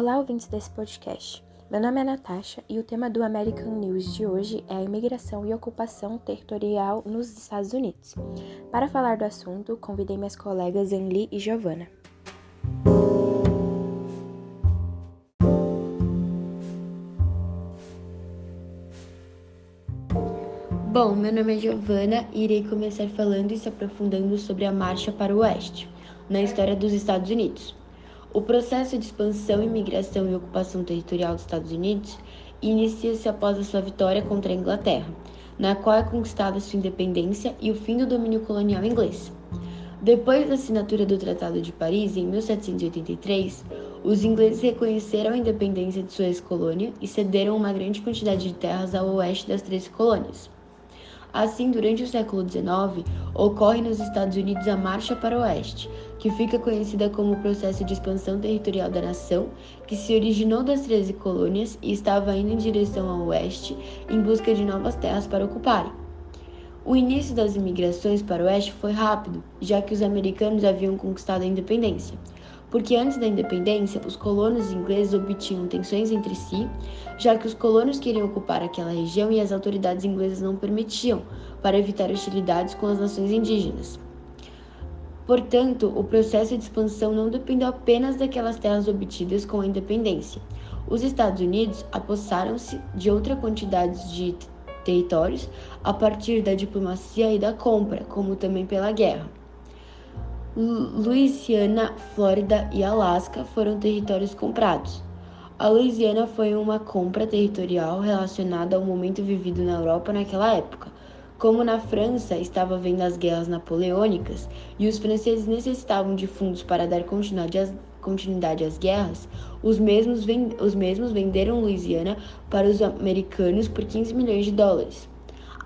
Olá, ouvintes desse podcast. Meu nome é Natasha e o tema do American News de hoje é a imigração e ocupação territorial nos Estados Unidos. Para falar do assunto, convidei minhas colegas Anli e Giovanna. Bom, meu nome é Giovanna e irei começar falando e se aprofundando sobre a Marcha para o Oeste, na história dos Estados Unidos. O processo de expansão, imigração e ocupação territorial dos Estados Unidos inicia-se após a sua vitória contra a Inglaterra, na qual é conquistada sua independência e o fim do domínio colonial inglês. Depois da assinatura do Tratado de Paris, em 1783, os ingleses reconheceram a independência de sua ex-colônia e cederam uma grande quantidade de terras ao oeste das três colônias. Assim, durante o século XIX, ocorre nos Estados Unidos a Marcha para o Oeste, que fica conhecida como o processo de expansão territorial da nação, que se originou das 13 colônias e estava indo em direção ao oeste em busca de novas terras para ocuparem. O início das imigrações para o oeste foi rápido, já que os americanos haviam conquistado a independência porque antes da independência, os colonos ingleses obtinham tensões entre si, já que os colonos queriam ocupar aquela região e as autoridades inglesas não permitiam, para evitar hostilidades com as nações indígenas. Portanto, o processo de expansão não dependeu apenas daquelas terras obtidas com a independência. Os Estados Unidos apossaram-se de outra quantidade de territórios a partir da diplomacia e da compra, como também pela guerra. Louisiana, Flórida e Alasca foram territórios comprados. A Louisiana foi uma compra territorial relacionada ao momento vivido na Europa naquela época. Como na França estava havendo as guerras napoleônicas e os franceses necessitavam de fundos para dar continuidade às, guerras, os mesmos, os mesmos venderam Louisiana para os americanos por 15 milhões de dólares.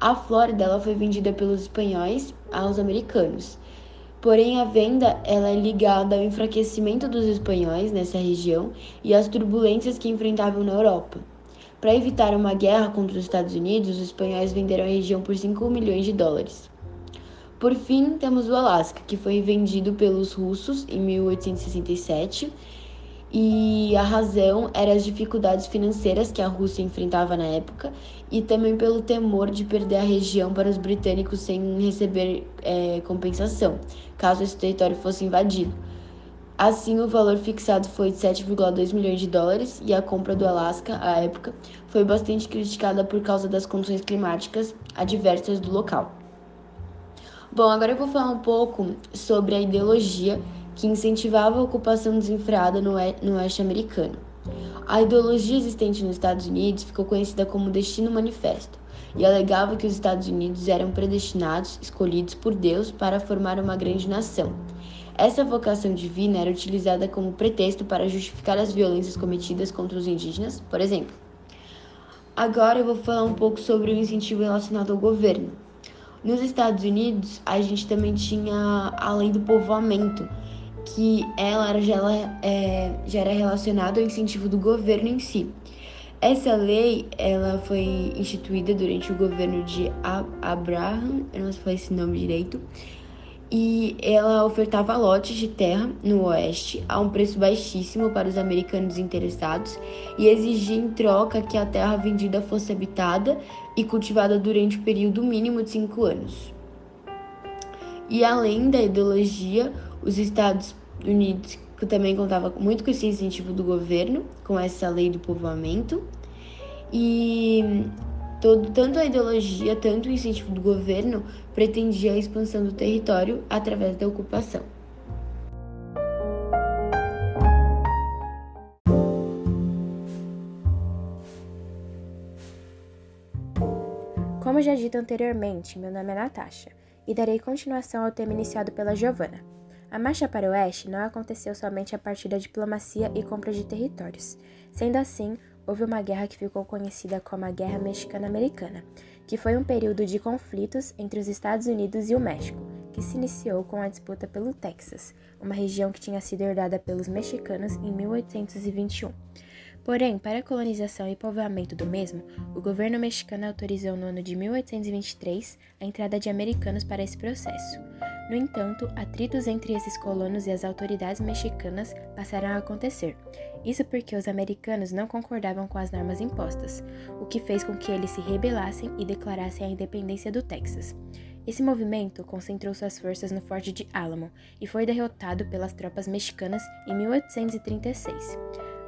A Flórida foi vendida pelos espanhóis aos americanos. Porém, a venda ela é ligada ao enfraquecimento dos espanhóis nessa região e às turbulências que enfrentavam na Europa. Para evitar uma guerra contra os Estados Unidos, os espanhóis venderam a região por 5 milhões de dólares. Por fim, temos o Alasca, que foi vendido pelos russos em 1867 e a razão era as dificuldades financeiras que a Rússia enfrentava na época e também pelo temor de perder a região para os britânicos sem receber é, compensação, caso esse território fosse invadido. Assim, o valor fixado foi de 7,2 milhões de dólares e a compra do Alasca, à época, foi bastante criticada por causa das condições climáticas adversas do local. Bom, agora eu vou falar um pouco sobre a ideologia que incentivava a ocupação desenfreada no oeste americano. A ideologia existente nos Estados Unidos ficou conhecida como Destino Manifesto e alegava que os Estados Unidos eram predestinados, escolhidos por Deus para formar uma grande nação. Essa vocação divina era utilizada como pretexto para justificar as violências cometidas contra os indígenas, por exemplo. Agora eu vou falar um pouco sobre o incentivo relacionado ao governo. Nos Estados Unidos, a gente também tinha a lei do povoamento, que ela já, é, já era relacionada ao incentivo do governo em si. Essa lei ela foi instituída durante o governo de Abraham, eu não sei falar esse nome direito, e ela ofertava lotes de terra no oeste a um preço baixíssimo para os americanos interessados e exigia em troca que a terra vendida fosse habitada e cultivada durante o um período mínimo de cinco anos. E além da ideologia, os Estados Unidos também contava muito com esse incentivo do governo, com essa lei do povoamento. E todo, tanto a ideologia, tanto o incentivo do governo pretendia a expansão do território através da ocupação. Como já dito anteriormente, meu nome é Natasha e darei continuação ao tema iniciado pela Giovanna. A marcha para o oeste não aconteceu somente a partir da diplomacia e compra de territórios. Sendo assim, houve uma guerra que ficou conhecida como a Guerra Mexicana-Americana, que foi um período de conflitos entre os Estados Unidos e o México, que se iniciou com a disputa pelo Texas, uma região que tinha sido herdada pelos mexicanos em 1821. Porém, para a colonização e povoamento do mesmo, o governo mexicano autorizou no ano de 1823 a entrada de americanos para esse processo. No entanto, atritos entre esses colonos e as autoridades mexicanas passaram a acontecer. Isso porque os americanos não concordavam com as normas impostas, o que fez com que eles se rebelassem e declarassem a independência do Texas. Esse movimento concentrou suas forças no Forte de Alamo e foi derrotado pelas tropas mexicanas em 1836.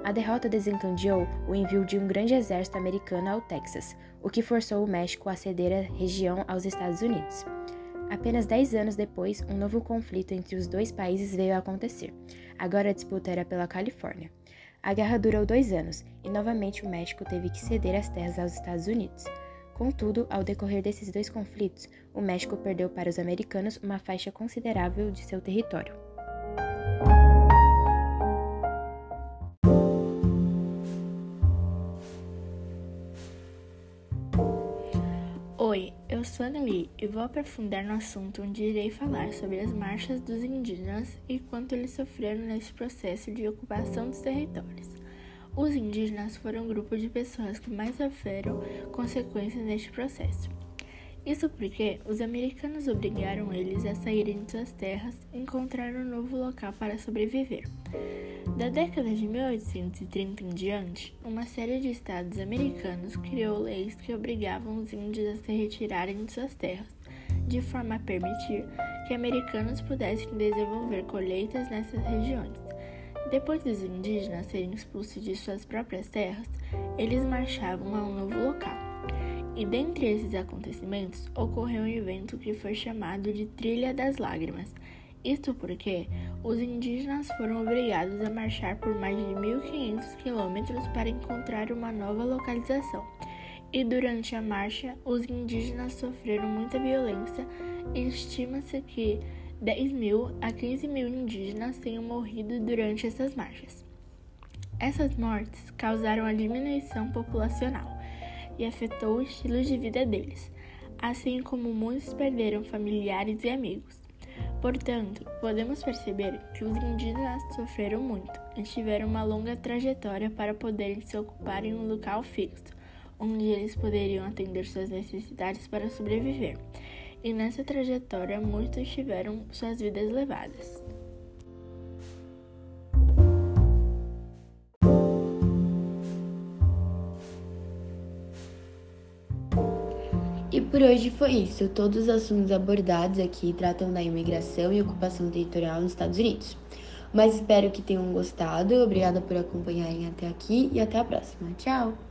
A derrota desencadeou o envio de um grande exército americano ao Texas, o que forçou o México a ceder a região aos Estados Unidos. Apenas dez anos depois, um novo conflito entre os dois países veio a acontecer. Agora a disputa era pela Califórnia. A guerra durou dois anos e novamente o México teve que ceder as terras aos Estados Unidos. Contudo, ao decorrer desses dois conflitos, o México perdeu para os americanos uma faixa considerável de seu território. Sou Nelly e vou aprofundar no assunto onde irei falar sobre as marchas dos indígenas e quanto eles sofreram neste processo de ocupação dos territórios. Os indígenas foram o grupo de pessoas que mais sofreram consequências neste processo. Isso porque os americanos obrigaram eles a saírem de suas terras e encontrar um novo local para sobreviver. Da década de 1830 em diante, uma série de estados americanos criou leis que obrigavam os índios a se retirarem de suas terras, de forma a permitir que americanos pudessem desenvolver colheitas nessas regiões. Depois dos indígenas serem expulsos de suas próprias terras, eles marchavam a um novo local. E dentre esses acontecimentos ocorreu um evento que foi chamado de Trilha das Lágrimas. Isto porque os indígenas foram obrigados a marchar por mais de 1.500 quilômetros para encontrar uma nova localização. E durante a marcha, os indígenas sofreram muita violência e estima-se que 10 mil a 15 mil indígenas tenham morrido durante essas marchas. Essas mortes causaram a diminuição populacional e afetou o estilo de vida deles, assim como muitos perderam familiares e amigos. Portanto, podemos perceber que os indígenas sofreram muito e tiveram uma longa trajetória para poderem se ocupar em um local fixo, onde eles poderiam atender suas necessidades para sobreviver. E nessa trajetória, muitos tiveram suas vidas levadas. Por hoje foi isso. Todos os assuntos abordados aqui tratam da imigração e ocupação territorial nos Estados Unidos. Mas espero que tenham gostado. Obrigada por acompanharem até aqui e até a próxima. Tchau!